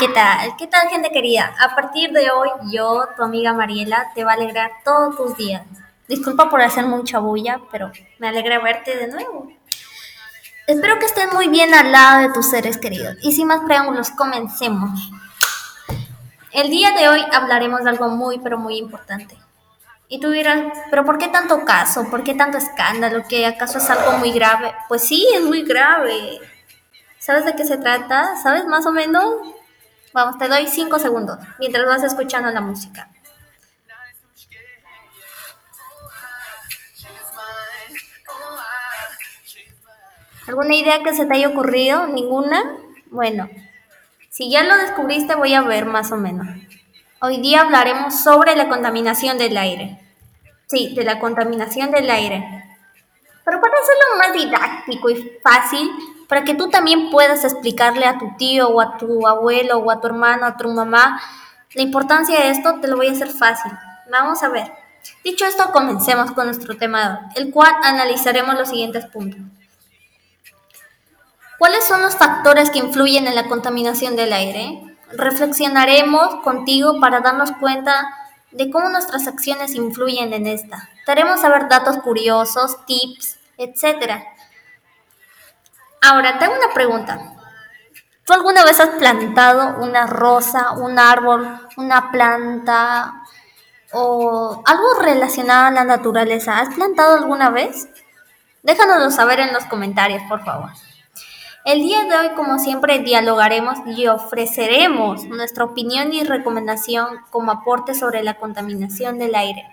¿Qué tal? ¿Qué tal, gente querida? A partir de hoy, yo, tu amiga Mariela, te va a alegrar todos tus días. Disculpa por hacer mucha bulla, pero me alegra verte de nuevo. Espero que estés muy bien al lado de tus seres queridos. Y sin más preámbulos, comencemos. El día de hoy hablaremos de algo muy, pero muy importante. Y tú dirás, ¿pero por qué tanto caso? ¿Por qué tanto escándalo? ¿Que acaso es algo muy grave? Pues sí, es muy grave. ¿Sabes de qué se trata? ¿Sabes más o menos? Vamos, te doy cinco segundos mientras vas escuchando la música. ¿Alguna idea que se te haya ocurrido? ¿Ninguna? Bueno, si ya lo descubriste voy a ver más o menos. Hoy día hablaremos sobre la contaminación del aire. Sí, de la contaminación del aire. Pero para hacerlo más didáctico y fácil, para que tú también puedas explicarle a tu tío o a tu abuelo o a tu hermano, a tu mamá, la importancia de esto, te lo voy a hacer fácil. Vamos a ver. Dicho esto, comencemos con nuestro tema, el cual analizaremos los siguientes puntos. ¿Cuáles son los factores que influyen en la contaminación del aire? Reflexionaremos contigo para darnos cuenta de cómo nuestras acciones influyen en esta. Te haremos saber datos curiosos, tips, etc. Ahora, tengo una pregunta. ¿Tú alguna vez has plantado una rosa, un árbol, una planta o algo relacionado a la naturaleza? ¿Has plantado alguna vez? Déjanoslo saber en los comentarios, por favor. El día de hoy, como siempre, dialogaremos y ofreceremos nuestra opinión y recomendación como aporte sobre la contaminación del aire.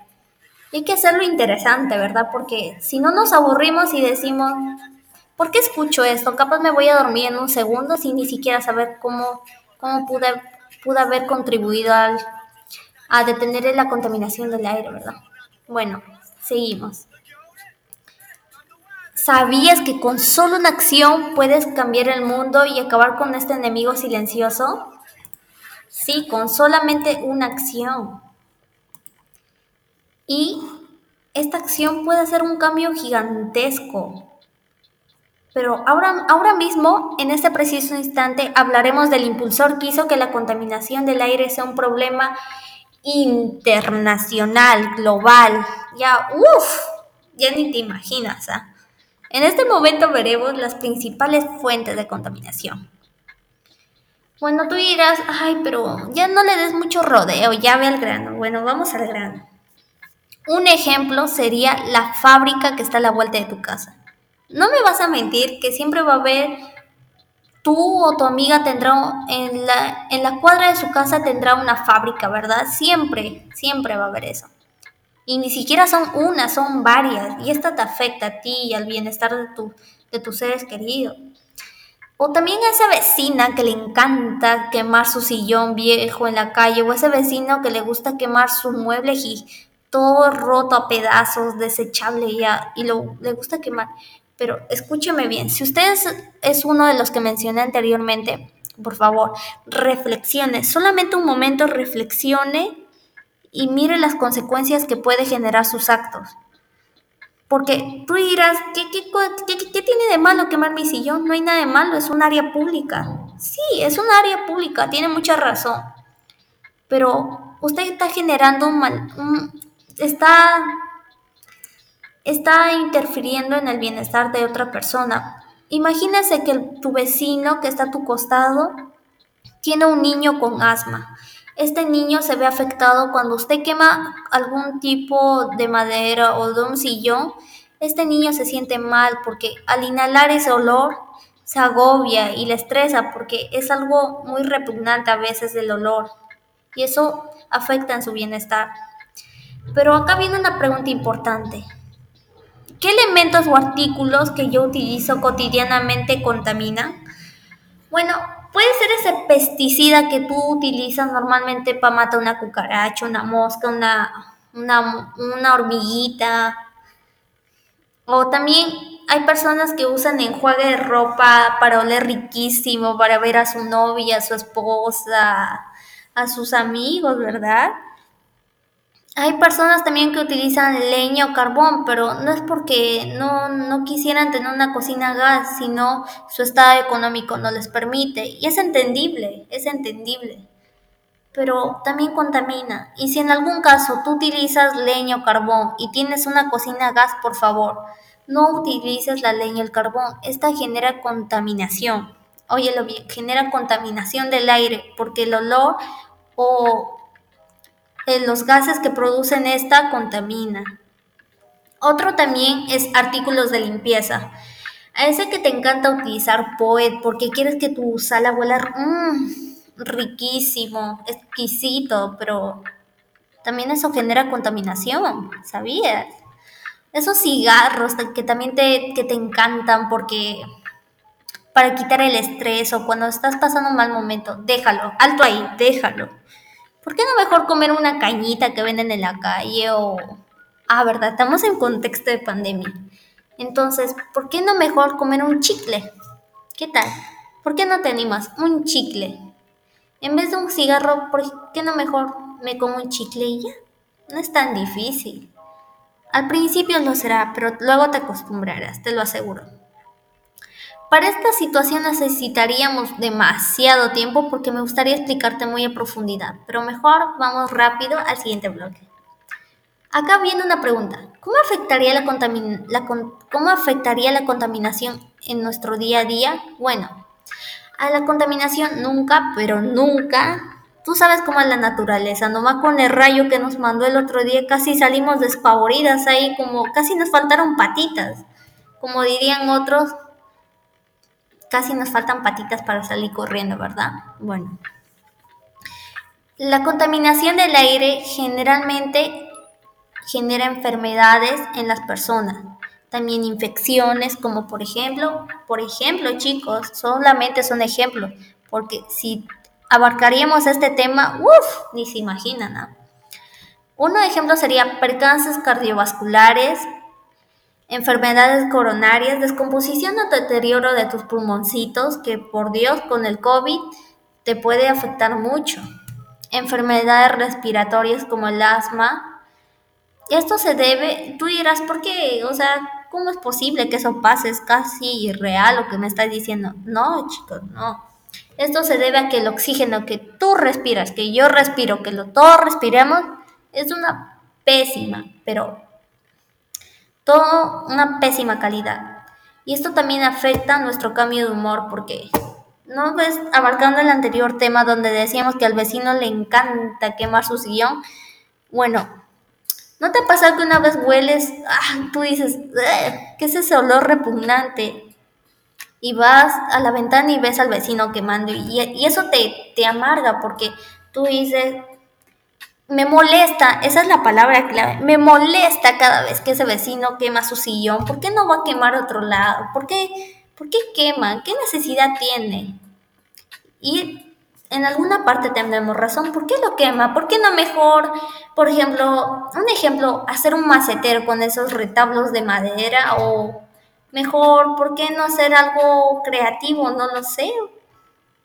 hay que hacerlo interesante, ¿verdad? Porque si no nos aburrimos y decimos, ¿por qué escucho esto? Capaz me voy a dormir en un segundo sin ni siquiera saber cómo, cómo pude, haber contribuido a detener la contaminación del aire, ¿verdad? Bueno, seguimos. ¿Sabías que con solo una acción puedes cambiar el mundo y acabar con este enemigo silencioso? Sí, con solamente una acción. Y esta acción puede hacer un cambio gigantesco. Pero ahora, ahora mismo, en este preciso instante, hablaremos del impulsor que hizo que la contaminación del aire sea un problema internacional, global. Ya, uff, ya ni te imaginas. ¿ah? En este momento veremos las principales fuentes de contaminación. Bueno, tú dirás, ay, pero ya no le des mucho rodeo, ya ve al grano. Bueno, vamos al grano. Un ejemplo sería la fábrica que está a la vuelta de tu casa. No me vas a mentir que siempre va a haber, tú o tu amiga tendrá, en la, en la cuadra de su casa tendrá una fábrica, ¿verdad? Siempre, siempre va a haber eso. Y ni siquiera son una, son varias. Y esta te afecta a ti y al bienestar de, tu, de tus seres queridos. O también a esa vecina que le encanta quemar su sillón viejo en la calle, o ese vecino que le gusta quemar su mueble y todo roto a pedazos, desechable ya, y lo, le gusta quemar. Pero escúcheme bien, si usted es, uno de los que mencioné anteriormente, por favor, reflexione, solamente un momento reflexione y mire las consecuencias que puede generar sus actos. Porque tú dirás, ¿qué, qué, tiene de malo quemar mi sillón? No hay nada de malo, es un área pública. Sí, es un área pública, tiene mucha razón. Pero usted está generando un mal, está, está interfiriendo en el bienestar de otra persona. Imagínese que tu vecino que está a tu costado tiene un niño con asma este niño se ve afectado cuando usted quema algún tipo de madera o de un sillón. Este niño se siente mal porque al inhalar ese olor se agobia y le estresa porque es algo muy repugnante a veces el olor y eso afecta en su bienestar. Pero acá viene una pregunta importante. ¿Qué elementos o artículos que yo utilizo cotidianamente contaminan? Bueno, Puede ser ese pesticida que tú utilizas normalmente para matar una cucaracha, una mosca, una, una, hormiguita. O también hay personas que usan enjuague de ropa para oler riquísimo, para ver a su novia, a su esposa, a sus amigos, ¿verdad? Hay personas también que utilizan leña o carbón, pero no es porque no, no quisieran tener una cocina a gas, sino su estado económico no les permite. Y es entendible, es entendible. Pero también contamina. Y si en algún caso tú utilizas leña o carbón y tienes una cocina a gas, por favor, no utilices la leña o el carbón. Esta genera contaminación. Óyelo bien, genera contaminación del aire porque el olor o los gases que producen esta contamina. Otro también es artículos de limpieza. A ese que te encanta utilizar Poet porque quieres que tu sala huela mmm, riquísimo, exquisito, pero también eso genera contaminación, ¿sabías? Esos cigarros que también te, que te encantan porque para quitar el estrés o cuando estás pasando un mal momento, déjalo, alto ahí, déjalo. ¿Por qué no mejor comer una cañita que venden en la calle o... Ah, verdad, estamos en contexto de pandemia. Entonces, ¿por qué no mejor comer un chicle? ¿Qué tal? ¿Por qué no te animas? Un chicle. En vez de un cigarro, ¿por qué no mejor me como un chicle y ya? No es tan difícil. Al principio lo será, pero luego te acostumbrarás, te lo aseguro. Para esta situación necesitaríamos demasiado tiempo porque me gustaría explicarte muy a profundidad, pero mejor vamos rápido al siguiente bloque. Acá viene una pregunta. ¿Cómo afectaría la, ¿Cómo afectaría la contaminación en nuestro día a día? Bueno, a la contaminación nunca, pero nunca. Tú sabes cómo es la naturaleza, nomás con el rayo que nos mandó el otro día casi salimos despavoridas ahí, como casi nos faltaron patitas. Como dirían otros, casi nos faltan patitas para salir corriendo, ¿verdad? Bueno. La contaminación del aire generalmente genera enfermedades en las personas. También infecciones, como por ejemplo, por ejemplo, chicos, solamente son ejemplos, porque si abarcaríamos este tema, uff, ni se imaginan. ¿no? Uno ejemplo sería percances cardiovasculares, enfermedades coronarias, descomposición o deterioro de tus pulmoncitos, que por Dios con el COVID te puede afectar mucho. Enfermedades respiratorias como el asma. Esto se debe, tú dirás, ¿por qué? O sea, ¿cómo es posible que eso pase? Es casi irreal lo que me estás diciendo. No, chicos, no. Esto se debe a que el oxígeno que tú respiras, que yo respiro, que lo todos respiremos, es una pésima, pero todo una pésima calidad. Y esto también afecta nuestro cambio de humor porque, ¿no ves? Abarcando el anterior tema donde decíamos que al vecino le encanta quemar su sillón. Bueno, ¿no te pasa que una vez hueles, ah, tú dices, ¿qué es ese olor repugnante? Y vas a la ventana y ves al vecino quemando y, y eso te, te amarga porque tú dices, me molesta, esa es la palabra clave, me molesta cada vez que ese vecino quema su sillón. ¿Por qué no va a quemar otro lado? ¿Por qué, ¿Por qué quema? ¿Qué necesidad tiene? Y en alguna parte tenemos razón. ¿Por qué lo quema? ¿Por qué no mejor, por ejemplo, un ejemplo, hacer un macetero con esos retablos de madera? O mejor, ¿por qué no hacer algo creativo? No lo sé,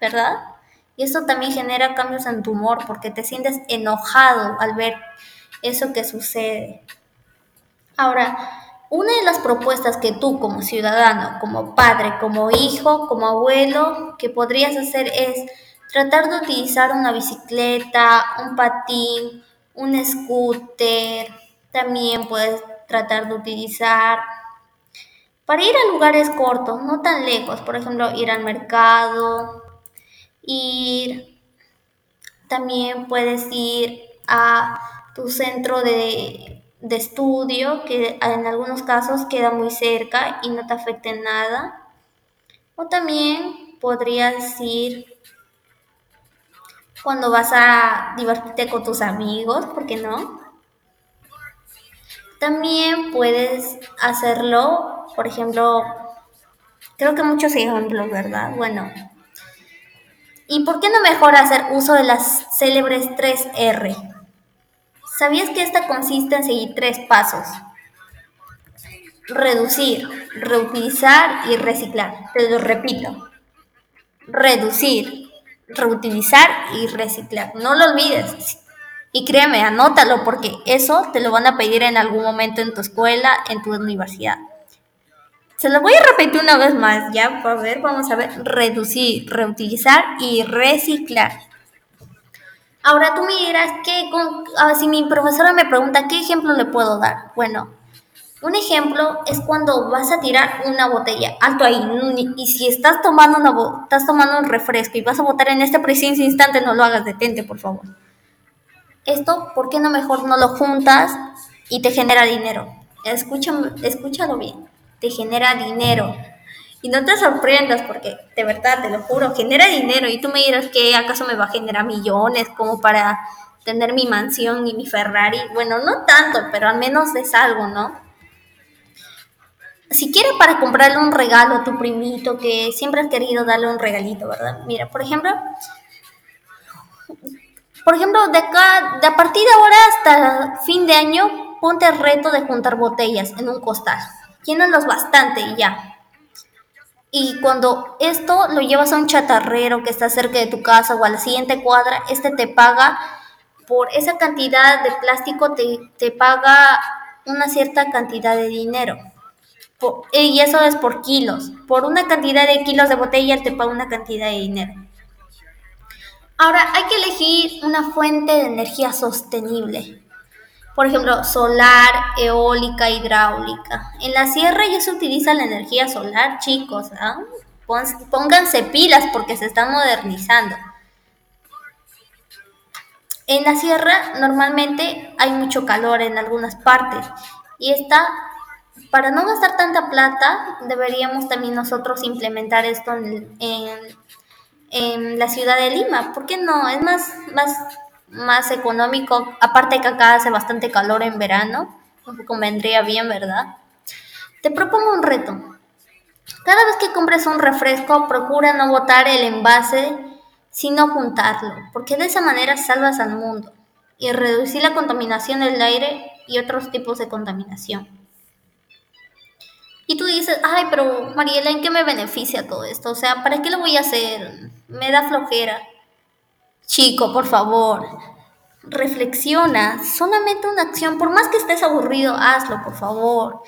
¿verdad? Y esto también genera cambios en tu humor porque te sientes enojado al ver eso que sucede. Ahora, una de las propuestas que tú como ciudadano, como padre, como hijo, como abuelo, que podrías hacer es tratar de utilizar una bicicleta, un patín, un scooter. También puedes tratar de utilizar para ir a lugares cortos, no tan lejos, por ejemplo, ir al mercado, ir, también puedes ir a tu centro de, de estudio, que en algunos casos queda muy cerca y no te afecta en nada. O también podrías ir cuando vas a divertirte con tus amigos, ¿por qué no? También puedes hacerlo, por ejemplo, creo que muchos ejemplos, ¿verdad? Bueno, ¿Y por qué no mejor hacer uso de las célebres 3R? ¿Sabías que esta consiste en seguir tres pasos? Reducir, reutilizar y reciclar. Te lo repito. Reducir, reutilizar y reciclar. No lo olvides. Y créeme, anótalo porque eso te lo van a pedir en algún momento en tu escuela, en tu universidad. Se lo voy a repetir una vez más, ya, a ver, vamos a ver, reducir, reutilizar y reciclar. Ahora tú me dirás que ah, si mi profesora me pregunta qué ejemplo le puedo dar. Bueno, un ejemplo es cuando vas a tirar una botella, alto ahí, y si estás tomando una estás tomando un refresco y vas a botar en este preciso instante, no lo hagas, detente, por favor. Esto, ¿por qué no mejor no lo juntas y te genera dinero? Escúchame, escúchalo bien, te genera dinero. Y no te sorprendas porque, de verdad, te lo juro, genera dinero. Y tú me dirás que acaso me va a generar millones como para tener mi mansión y mi Ferrari. Bueno, no tanto, pero al menos es algo, ¿no? Si quieres para comprarle un regalo a tu primito que siempre has querido darle un regalito, ¿verdad? Mira, por ejemplo, por ejemplo, de acá, de a partir de ahora hasta fin de año, ponte el reto de juntar botellas en un costal. Llénalos bastante y ya. Y cuando esto lo llevas a un chatarrero que está cerca de tu casa o a la siguiente cuadra, este te paga por esa cantidad de plástico, te, te paga una cierta cantidad de dinero. y eso es por kilos. Por una cantidad de kilos de botella te paga una cantidad de dinero. Ahora, hay que elegir una fuente de energía sostenible. Por ejemplo, solar, eólica, hidráulica. En la sierra ya se utiliza la energía solar, chicos. ¿ah? Pónganse pilas porque se están modernizando. En la sierra normalmente hay mucho calor en algunas partes y esta, para no gastar tanta plata, deberíamos también nosotros implementar esto en, en en la ciudad de Lima. ¿Por qué no? Es más, más, más económico. Aparte que acá hace bastante calor en verano. Convendría bien, ¿verdad? Te propongo un reto. Cada vez que compres un refresco, procura no botar el envase, sino juntarlo, porque de esa manera salvas al mundo y reducir la contaminación del aire y otros tipos de contaminación. Y tú dices, ay, pero Mariela, ¿en qué me beneficia todo esto? O sea, ¿para qué lo voy a hacer? Me da flojera. Chico, por favor, reflexiona. Solamente una acción, por más que estés aburrido, hazlo, por favor.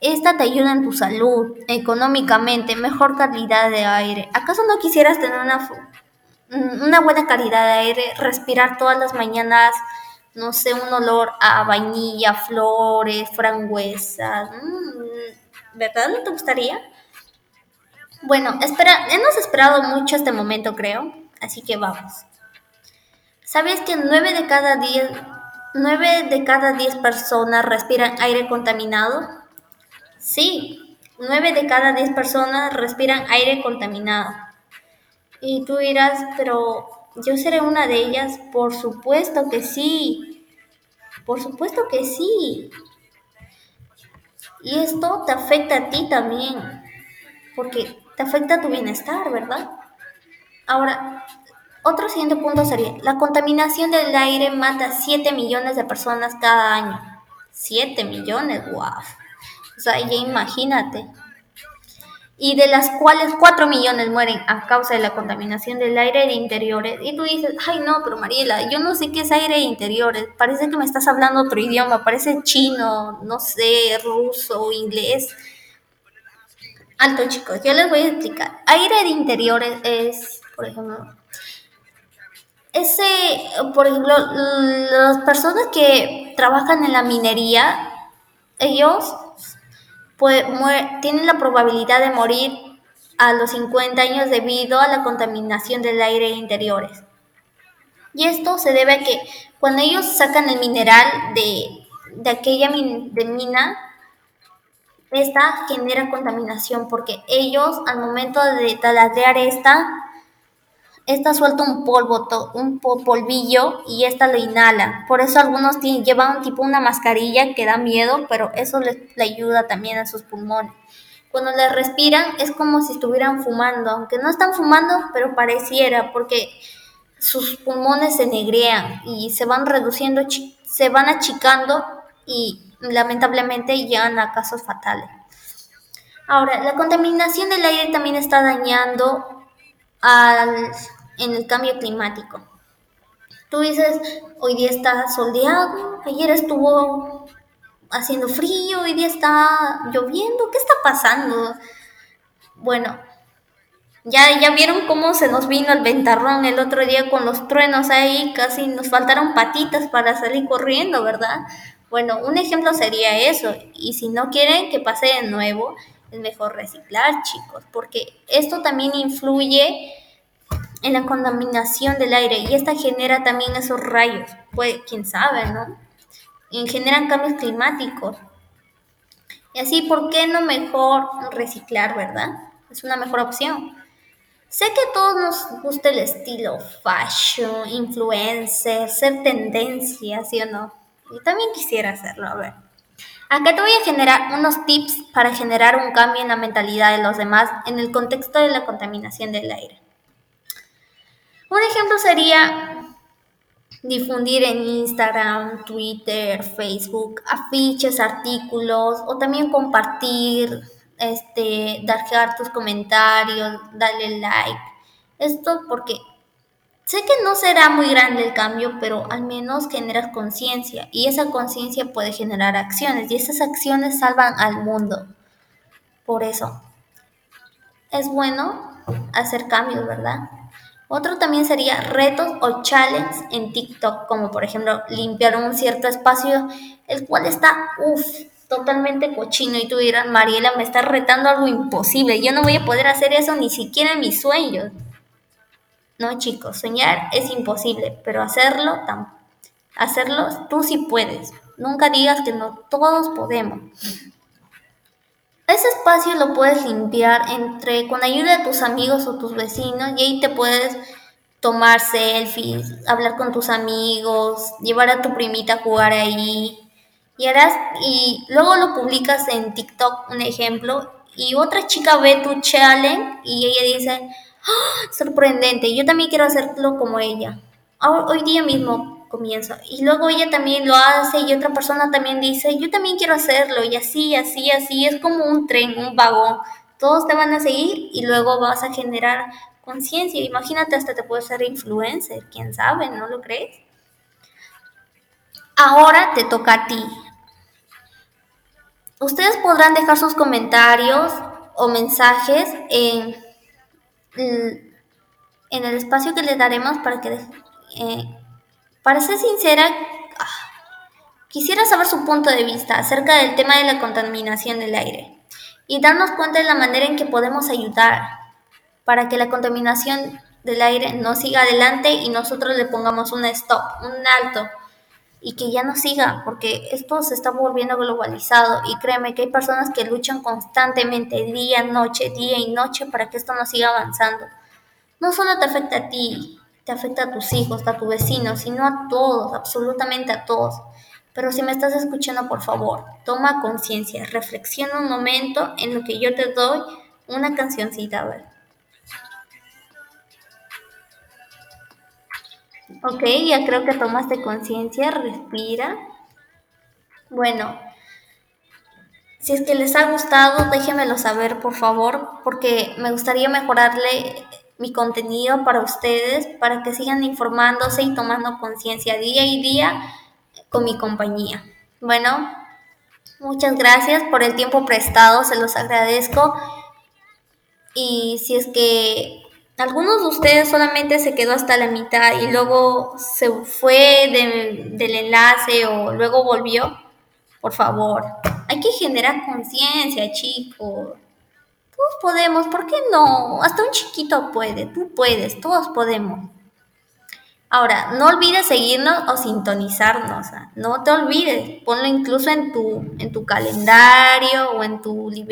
Esta te ayuda en tu salud, económicamente, mejor calidad de aire. ¿Acaso no quisieras tener una, una buena calidad de aire, respirar todas las mañanas, no sé, un olor a vainilla, flores, frambuesas? Mm, ¿Verdad? ¿No te gustaría? Bueno, espera, hemos esperado mucho este momento, creo, así que vamos. ¿Sabes que 9 de cada 10 9 de cada 10 personas respiran aire contaminado? Sí, 9 de cada 10 personas respiran aire contaminado. Y tú dirás, pero yo seré una de ellas. Por supuesto que sí. Por supuesto que sí. Y esto te afecta a ti también, porque te afecta a tu bienestar, ¿verdad? Ahora, otro siguiente punto sería, la contaminación del aire mata a 7 millones de personas cada año. 7 millones, wow. O sea, ya imagínate y de las cuales 4 millones mueren a causa de la contaminación del aire de interiores. Y tú dices, ay no, pero Mariela, yo no sé qué es aire de interiores, parece que me estás hablando otro idioma, parece chino, no sé, ruso, inglés. Alto chicos, yo les voy a explicar. Aire de interiores es, por ejemplo, ese, por ejemplo, las personas que trabajan en la minería, ellos tienen la probabilidad de morir a los 50 años debido a la contaminación del aire interiores. Y esto se debe a que cuando ellos sacan el mineral de, de aquella de mina, esta genera contaminación porque ellos al momento de taladrear esta, esta suelta un polvo, un polvillo y esta lo inhala. Por eso algunos llevan tipo una mascarilla que da miedo, pero eso les, ayuda también a sus pulmones. Cuando les respiran es como si estuvieran fumando, aunque no están fumando, pero pareciera, porque sus pulmones se negrean y se van reduciendo, se van achicando y lamentablemente llegan a casos fatales. Ahora, la contaminación del aire también está dañando al, en el cambio climático. Tú dices, hoy día está soleado, ayer estuvo haciendo frío, hoy día está lloviendo, ¿qué está pasando? Bueno, ya, ya vieron cómo se nos vino el ventarrón el otro día con los truenos ahí, casi nos faltaron patitas para salir corriendo, ¿verdad? Bueno, un ejemplo sería eso. Y si no quieren que pase de nuevo, es mejor reciclar, chicos, porque esto también influye en la contaminación del aire y esta genera también esos rayos, pues quién sabe, ¿no? Y generan cambios climáticos. Y así, ¿por qué no mejor reciclar, verdad? Es una mejor opción. Sé que a todos nos gusta el estilo fashion, influencer, ser tendencia, ¿sí o no? Yo también quisiera hacerlo, a ver. Acá te voy a generar unos tips para generar un cambio en la mentalidad de los demás en el contexto de la contaminación del aire. Un ejemplo sería difundir en Instagram, Twitter, Facebook, afiches, artículos o también compartir, este, dejar tus comentarios, darle like. Esto porque sé que no será muy grande el cambio, pero al menos generas conciencia y esa conciencia puede generar acciones y esas acciones salvan al mundo. Por eso es bueno hacer cambios, ¿verdad? Otro también sería retos o challenges en TikTok, como por ejemplo limpiar un cierto espacio, el cual está, uff, totalmente cochino. Y tú dirás, Mariela, me está retando algo imposible. Yo no voy a poder hacer eso ni siquiera en mis sueños. No, chicos, soñar es imposible, pero hacerlo, hacerlo tú sí puedes. Nunca digas que no, todos podemos. Ese espacio lo puedes limpiar entre con ayuda de tus amigos o tus vecinos y ahí te puedes tomar selfies, hablar con tus amigos, llevar a tu primita a jugar ahí. Y harás y luego lo publicas en TikTok, un ejemplo, y otra chica ve tu challenge y ella dice, Sorprendente, yo también quiero hacerlo como ella. Hoy día mismo comienzo. Y luego ella también lo hace y otra persona también dice, yo también quiero hacerlo y así, así, así. Es como un tren, un vagón. Todos te van a seguir y luego vas a generar conciencia. Imagínate, hasta te puedes ser influencer, quién sabe, ¿no lo crees? Ahora te toca a ti. Ustedes podrán dejar sus comentarios o mensajes en, en el espacio que les daremos para que eh, para ser sincera, ah, quisiera saber su punto de vista acerca del tema de la contaminación del aire y darnos cuenta de la manera en que podemos ayudar para que la contaminación del aire no siga adelante y nosotros le pongamos un stop, un alto y que ya no siga, porque esto se está volviendo globalizado y créeme que hay personas que luchan constantemente, día, noche, día y noche para que esto no siga avanzando. No solo te afecta a ti, te afecta a tus hijos, a tu vecino, sino a todos, absolutamente a todos. Pero si me estás escuchando, por favor, toma conciencia, reflexiona un momento en lo que yo te doy una cancioncita, a ver. Ok, ya creo que tomaste conciencia, respira. Bueno, si es que les ha gustado, déjenmelo saber, por favor, porque me gustaría mejorarle mi contenido para ustedes, para que sigan informándose y tomando conciencia día y día con mi compañía. Bueno, muchas gracias por el tiempo prestado, se los agradezco. Y si es que algunos de ustedes solamente se quedó hasta la mitad y luego se fue del enlace o luego volvió, por favor, hay que generar conciencia, chicos. Todos podemos, ¿por qué no? Hasta un chiquito puede, tú puedes, todos podemos. Ahora, no olvides seguirnos o sintonizarnos, no te olvides, ponlo incluso en tu, en tu calendario o en tu